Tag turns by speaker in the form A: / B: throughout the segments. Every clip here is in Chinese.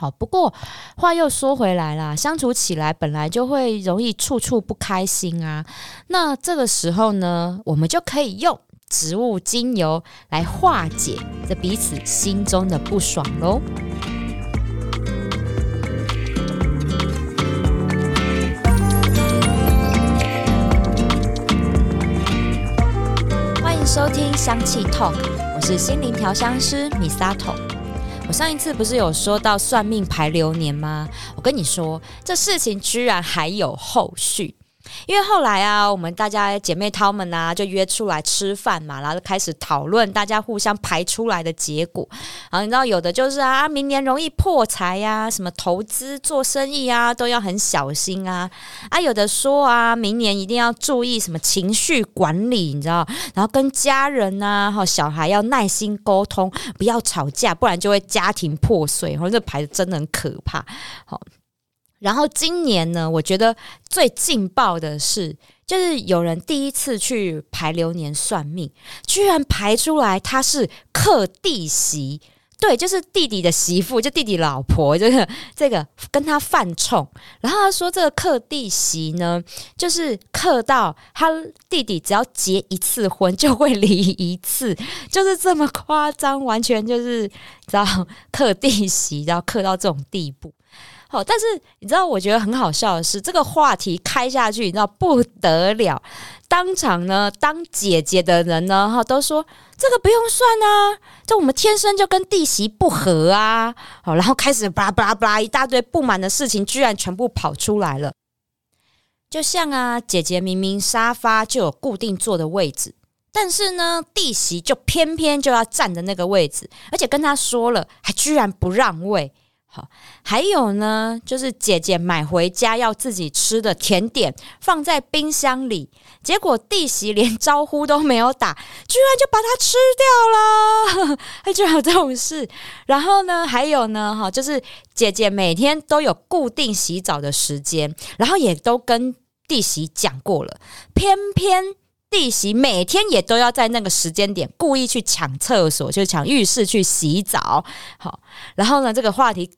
A: 好，不过话又说回来啦，相处起来本来就会容易处处不开心啊。那这个时候呢，我们就可以用植物精油来化解这彼此心中的不爽喽。欢迎收听香气 Talk，我是心灵调香师米萨 o 我上一次不是有说到算命排流年吗？我跟你说，这事情居然还有后续。因为后来啊，我们大家姐妹她们啊，就约出来吃饭嘛，然后就开始讨论大家互相排出来的结果。然后你知道，有的就是啊，明年容易破财呀，什么投资做生意啊，都要很小心啊。啊，有的说啊，明年一定要注意什么情绪管理，你知道？然后跟家人呐，哈，小孩要耐心沟通，不要吵架，不然就会家庭破碎。然后这牌子真的很可怕，好。然后今年呢，我觉得最劲爆的是，就是有人第一次去排流年算命，居然排出来他是克弟媳，对，就是弟弟的媳妇，就弟弟老婆，这个这个跟他犯冲。然后他说，这个克弟媳呢，就是克到他弟弟只要结一次婚就会离一次，就是这么夸张，完全就是知道克弟媳，然后克到这种地步。好，但是你知道，我觉得很好笑的是，这个话题开下去，你知道不得了，当场呢，当姐姐的人呢，哈，都说这个不用算啊，这我们天生就跟弟媳不合啊，好，然后开始巴拉巴拉巴拉一大堆不满的事情，居然全部跑出来了。就像啊，姐姐明明沙发就有固定坐的位置，但是呢，弟媳就偏偏就要站的那个位置，而且跟他说了，还居然不让位。好，还有呢，就是姐姐买回家要自己吃的甜点放在冰箱里，结果弟媳连招呼都没有打，居然就把它吃掉了，还居然有这种事。然后呢，还有呢，哈，就是姐姐每天都有固定洗澡的时间，然后也都跟弟媳讲过了，偏偏弟媳每天也都要在那个时间点故意去抢厕所，就抢浴室去洗澡。好，然后呢，这个话题。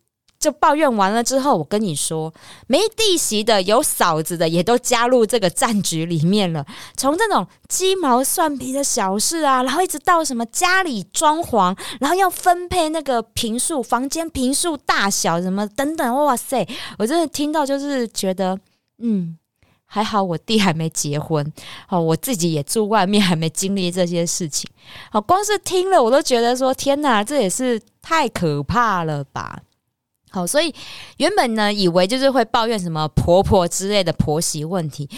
A: 就抱怨完了之后，我跟你说，没弟媳的、有嫂子的，也都加入这个战局里面了。从这种鸡毛蒜皮的小事啊，然后一直到什么家里装潢，然后要分配那个平数、房间平数大小什么等等，哇塞！我真的听到就是觉得，嗯，还好我弟还没结婚，哦，我自己也住外面，还没经历这些事情。好，光是听了我都觉得说，天哪，这也是太可怕了吧！好，所以原本呢，以为就是会抱怨什么婆婆之类的婆媳问题，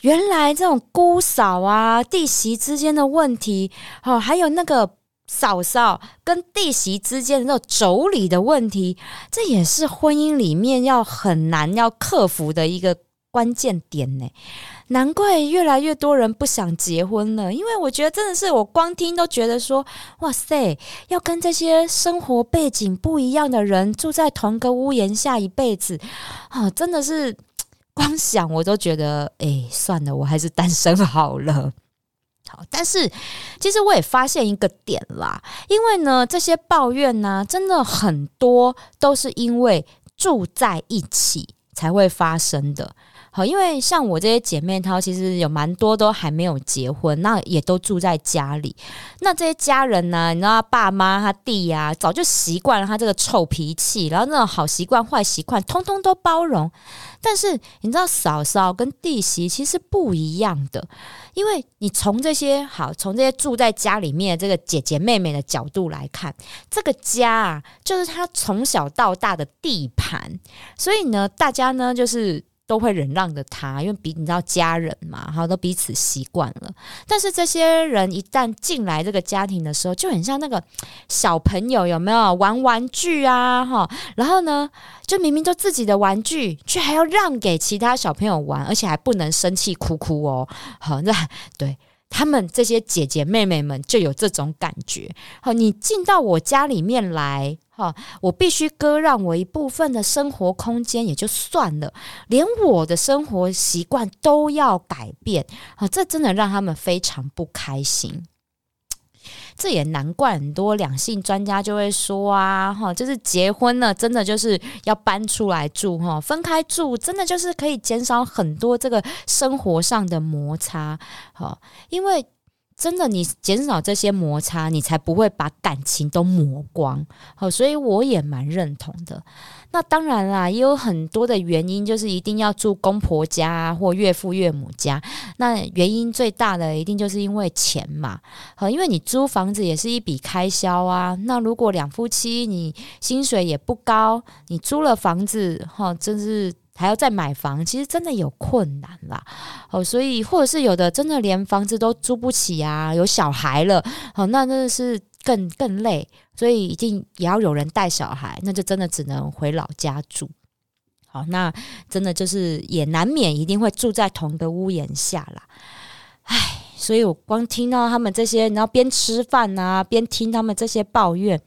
A: 原来这种姑嫂啊、弟媳之间的问题，哦，还有那个嫂嫂跟弟媳之间的那种妯娌的问题，这也是婚姻里面要很难要克服的一个关键点呢。难怪越来越多人不想结婚了，因为我觉得真的是我光听都觉得说，哇塞，要跟这些生活背景不一样的人住在同个屋檐下一辈子啊，真的是光想我都觉得，哎，算了，我还是单身好了。好，但是其实我也发现一个点啦，因为呢，这些抱怨呢，真的很多都是因为住在一起才会发生的。好，因为像我这些姐妹她，其实有蛮多都还没有结婚，那也都住在家里。那这些家人呢，你知道，爸妈、他弟呀，早就习惯了他这个臭脾气，然后那种好习惯、坏习惯，通通都包容。但是你知道，嫂嫂跟弟媳其实不一样的，因为你从这些好，从这些住在家里面的这个姐姐妹妹的角度来看，这个家啊，就是他从小到大的地盘，所以呢，大家呢就是。都会忍让的他，因为比你知道家人嘛，好，都彼此习惯了。但是这些人一旦进来这个家庭的时候，就很像那个小朋友，有没有玩玩具啊，哈？然后呢，就明明就自己的玩具，却还要让给其他小朋友玩，而且还不能生气哭哭哦。好，那对。他们这些姐姐妹妹们就有这种感觉。好，你进到我家里面来，哈，我必须割让我一部分的生活空间也就算了，连我的生活习惯都要改变。好，这真的让他们非常不开心。这也难怪很多两性专家就会说啊，哈，就是结婚了，真的就是要搬出来住哈，分开住真的就是可以减少很多这个生活上的摩擦，哈，因为。真的，你减少这些摩擦，你才不会把感情都磨光。好，所以我也蛮认同的。那当然啦，也有很多的原因，就是一定要住公婆家或岳父岳母家。那原因最大的一定就是因为钱嘛。好，因为你租房子也是一笔开销啊。那如果两夫妻你薪水也不高，你租了房子，哈，真是。还要再买房，其实真的有困难啦。哦，所以或者是有的真的连房子都租不起啊，有小孩了，哦，那真的是更更累，所以一定也要有人带小孩，那就真的只能回老家住。好，那真的就是也难免一定会住在同个屋檐下啦。唉，所以我光听到他们这些，然后边吃饭啊，边听他们这些抱怨，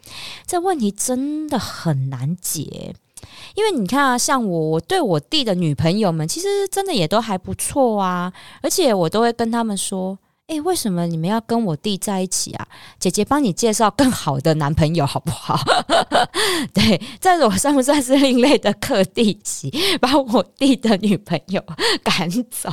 A: 这问题真的很难解。因为你看啊，像我，我对我弟的女朋友们，其实真的也都还不错啊，而且我都会跟他们说。哎，为什么你们要跟我弟在一起啊？姐姐帮你介绍更好的男朋友 好不好？对，在我算不算是另类的克弟媳，把我弟的女朋友赶走？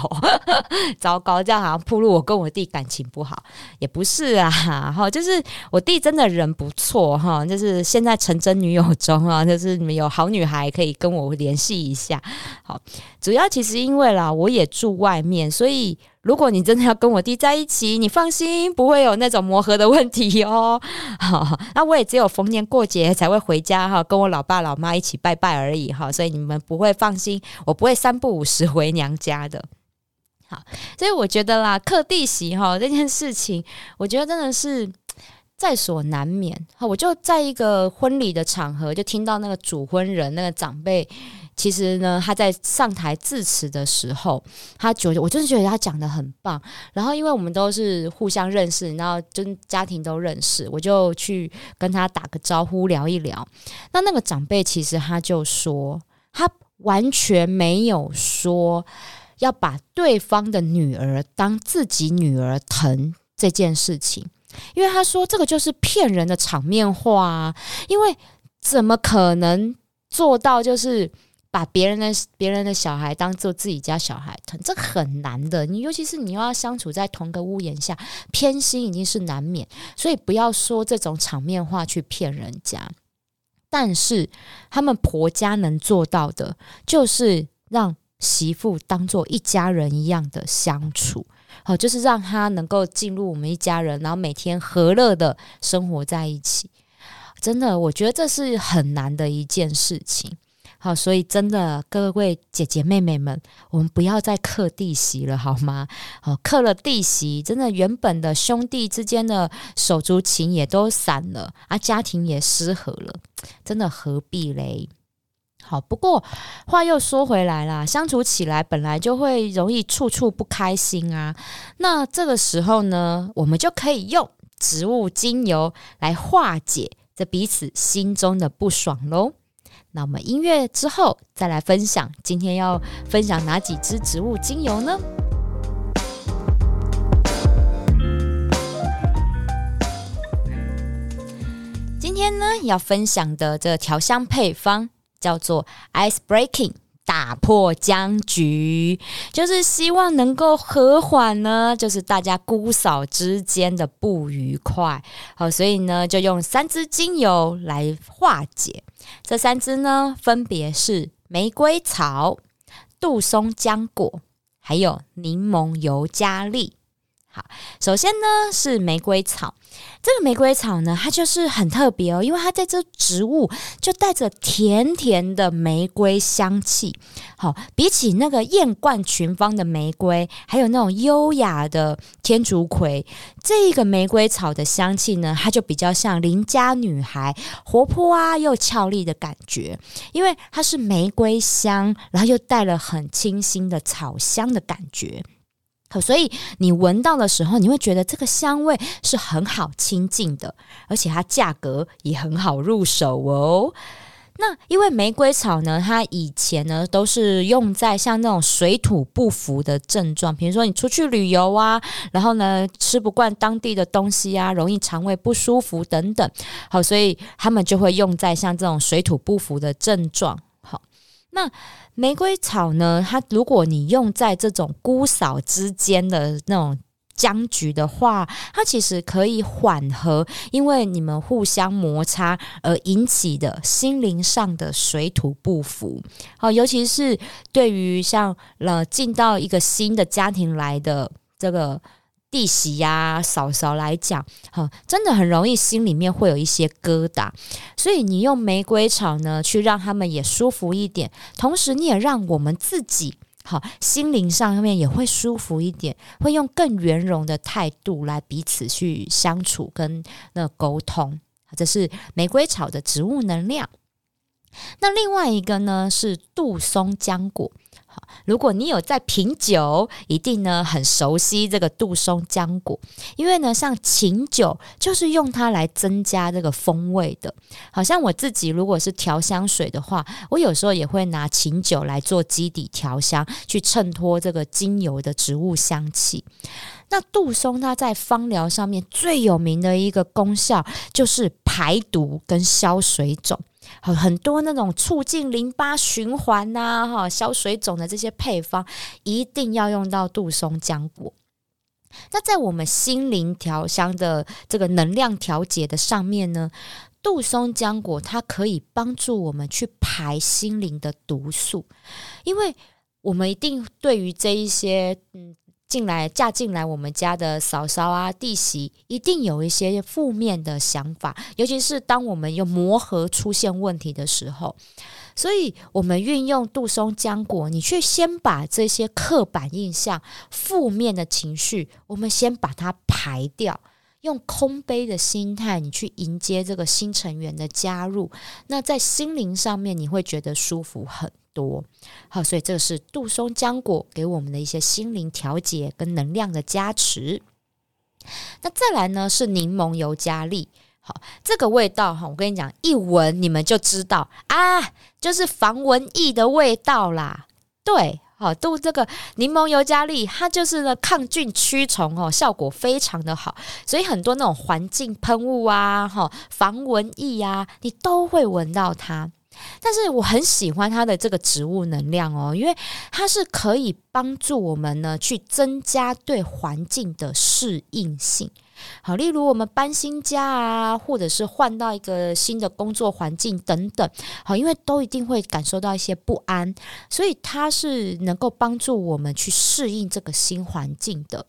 A: 糟糕，这样好像铺路我跟我弟感情不好，也不是啊。哈，就是我弟真的人不错哈，就是现在成真女友中啊，就是你们有好女孩可以跟我联系一下。好，主要其实因为啦，我也住外面，所以。如果你真的要跟我弟在一起，你放心，不会有那种磨合的问题哦。好，那我也只有逢年过节才会回家哈，跟我老爸老妈一起拜拜而已哈，所以你们不会放心，我不会三不五时回娘家的。好，所以我觉得啦，克弟媳哈这件事情，我觉得真的是 在所难免。好，我就在一个婚礼的场合，就听到那个主婚人那个长辈。其实呢，他在上台致辞的时候，他觉得我真的觉得他讲的很棒。然后，因为我们都是互相认识，然后真家庭都认识，我就去跟他打个招呼，聊一聊。那那个长辈其实他就说，他完全没有说要把对方的女儿当自己女儿疼这件事情，因为他说这个就是骗人的场面话。因为怎么可能做到就是？把别人的别人的小孩当做自己家小孩疼，这很难的。你尤其是你又要相处在同个屋檐下，偏心已经是难免。所以不要说这种场面话去骗人家。但是他们婆家能做到的，就是让媳妇当做一家人一样的相处，好，就是让他能够进入我们一家人，然后每天和乐的生活在一起。真的，我觉得这是很难的一件事情。好，所以真的，各位姐姐妹妹们，我们不要再克弟媳了，好吗？好，克了弟媳，真的原本的兄弟之间的手足情也都散了啊，家庭也失和了，真的何必嘞？好，不过话又说回来啦，相处起来本来就会容易处处不开心啊。那这个时候呢，我们就可以用植物精油来化解这彼此心中的不爽喽。那我们音乐之后再来分享，今天要分享哪几支植物精油呢？今天呢要分享的这调香配方叫做 Ice Breaking。打破僵局，就是希望能够和缓呢，就是大家姑嫂之间的不愉快。好，所以呢，就用三支精油来化解。这三支呢，分别是玫瑰草、杜松浆果，还有柠檬尤加利。好，首先呢是玫瑰草。这个玫瑰草呢，它就是很特别哦，因为它在这植物就带着甜甜的玫瑰香气。好，比起那个艳冠群芳的玫瑰，还有那种优雅的天竺葵，这个玫瑰草的香气呢，它就比较像邻家女孩，活泼啊又俏丽的感觉。因为它是玫瑰香，然后又带了很清新的草香的感觉。所以你闻到的时候，你会觉得这个香味是很好亲近的，而且它价格也很好入手哦。那因为玫瑰草呢，它以前呢都是用在像那种水土不服的症状，比如说你出去旅游啊，然后呢吃不惯当地的东西啊，容易肠胃不舒服等等，好，所以他们就会用在像这种水土不服的症状。好，那玫瑰草呢，它如果你用在这种姑嫂之间的那种。僵局的话，它其实可以缓和，因为你们互相摩擦而引起的心灵上的水土不服。好，尤其是对于像了进到一个新的家庭来的这个弟媳呀、嫂嫂来讲，哈，真的很容易心里面会有一些疙瘩。所以你用玫瑰草呢，去让他们也舒服一点，同时你也让我们自己。好，心灵上面也会舒服一点，会用更圆融的态度来彼此去相处跟那沟通。这是玫瑰草的植物能量。那另外一个呢是杜松浆果。如果你有在品酒，一定呢很熟悉这个杜松浆果，因为呢像琴酒就是用它来增加这个风味的。好像我自己如果是调香水的话，我有时候也会拿琴酒来做基底调香，去衬托这个精油的植物香气。那杜松它在芳疗上面最有名的一个功效就是排毒跟消水肿。很，很多那种促进淋巴循环呐，哈，消水肿的这些配方，一定要用到杜松浆果。那在我们心灵调香的这个能量调节的上面呢，杜松浆果它可以帮助我们去排心灵的毒素，因为我们一定对于这一些嗯。进来嫁进来我们家的嫂嫂啊弟媳，一定有一些负面的想法，尤其是当我们有磨合出现问题的时候，所以我们运用杜松浆果，你去先把这些刻板印象、负面的情绪，我们先把它排掉。用空杯的心态，你去迎接这个新成员的加入，那在心灵上面你会觉得舒服很多。好，所以这个是杜松浆果给我们的一些心灵调节跟能量的加持。那再来呢是柠檬尤加利，好，这个味道哈，我跟你讲，一闻你们就知道啊，就是防蚊液的味道啦，对。好，都这个柠檬尤加利，它就是呢抗菌驱虫哦，效果非常的好，所以很多那种环境喷雾啊，哈防蚊液啊，你都会闻到它。但是我很喜欢它的这个植物能量哦，因为它是可以帮助我们呢去增加对环境的适应性。好，例如我们搬新家啊，或者是换到一个新的工作环境等等，好，因为都一定会感受到一些不安，所以它是能够帮助我们去适应这个新环境的。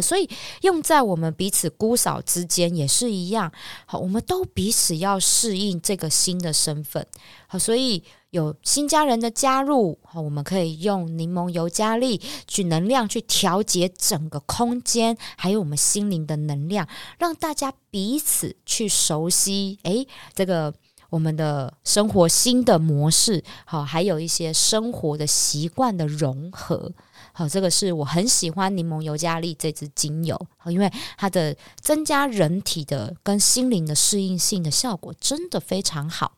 A: 所以用在我们彼此姑嫂之间也是一样。好，我们都彼此要适应这个新的身份。好，所以。有新家人的加入，好，我们可以用柠檬尤加利去能量去调节整个空间，还有我们心灵的能量，让大家彼此去熟悉。诶，这个我们的生活新的模式，好，还有一些生活的习惯的融合，好，这个是我很喜欢柠檬尤加利这支精油，因为它的增加人体的跟心灵的适应性的效果真的非常好。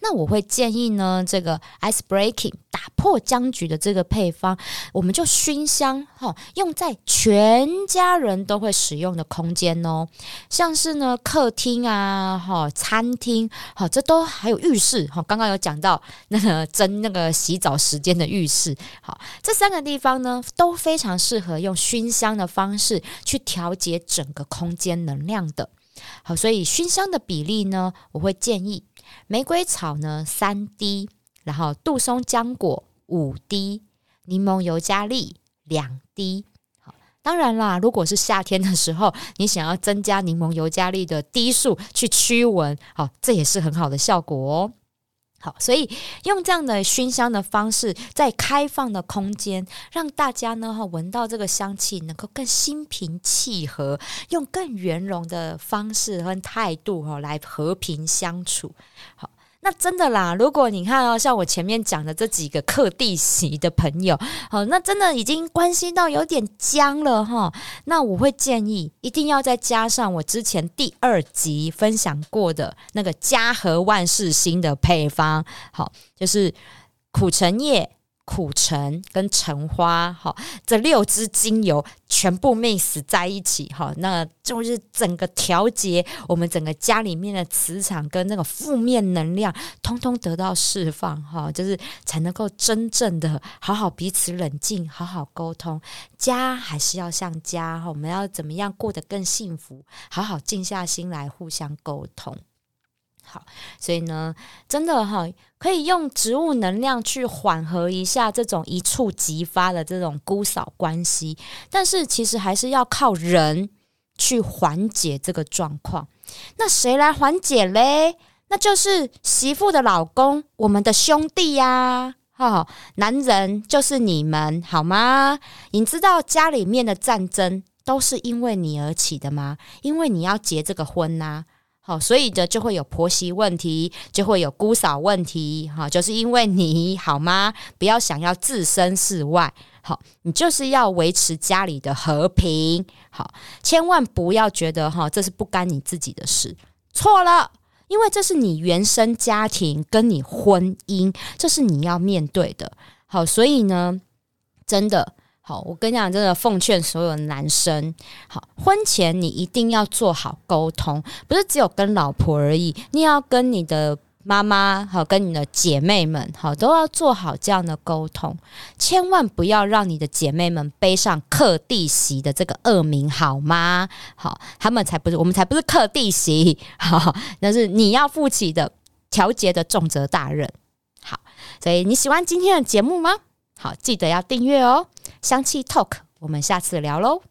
A: 那我会建议呢，这个 ice breaking 打破僵局的这个配方，我们就熏香哈，用在全家人都会使用的空间哦，像是呢客厅啊，哈餐厅，好这都还有浴室哈，刚刚有讲到那个蒸那个洗澡时间的浴室，好这三个地方呢都非常适合用熏香的方式去调节整个空间能量的，好，所以熏香的比例呢，我会建议。玫瑰草呢三滴，然后杜松浆果五滴，柠檬尤加利两滴。好，当然啦，如果是夏天的时候，你想要增加柠檬尤加利的滴数去驱蚊，好，这也是很好的效果哦。好，所以用这样的熏香的方式，在开放的空间，让大家呢哈闻到这个香气，能够更心平气和，用更圆融的方式和态度哈来和平相处。好，那真的啦，如果你看哦，像我前面讲的这几个克地席的朋友，好，那真的已经关系到有点僵了哈。那我会建议，一定要再加上我之前第二集分享过的那个家和万事兴的配方，好，就是苦橙叶。苦橙跟橙花，哈，这六支精油全部 mix 在一起，哈，那就是整个调节我们整个家里面的磁场跟那个负面能量，通通得到释放，哈，就是才能够真正的好好彼此冷静，好好沟通。家还是要像家，哈，我们要怎么样过得更幸福？好好静下心来互相沟通。好，所以呢，真的哈，可以用植物能量去缓和一下这种一触即发的这种姑嫂关系，但是其实还是要靠人去缓解这个状况。那谁来缓解嘞？那就是媳妇的老公，我们的兄弟呀，哈，男人就是你们，好吗？你知道家里面的战争都是因为你而起的吗？因为你要结这个婚呐。好，所以呢，就会有婆媳问题，就会有姑嫂问题，哈，就是因为你好吗？不要想要置身事外，好，你就是要维持家里的和平，好，千万不要觉得哈，这是不干你自己的事，错了，因为这是你原生家庭跟你婚姻，这是你要面对的，好，所以呢，真的。好，我跟你讲，真的奉劝所有男生，好，婚前你一定要做好沟通，不是只有跟老婆而已，你也要跟你的妈妈，好，跟你的姐妹们，好，都要做好这样的沟通，千万不要让你的姐妹们背上克弟媳的这个恶名，好吗？好，他们才不是，我们才不是克弟媳，好，那是你要负起的调节的重责大任。好，所以你喜欢今天的节目吗？好，记得要订阅哦。香气 Talk，我们下次聊喽。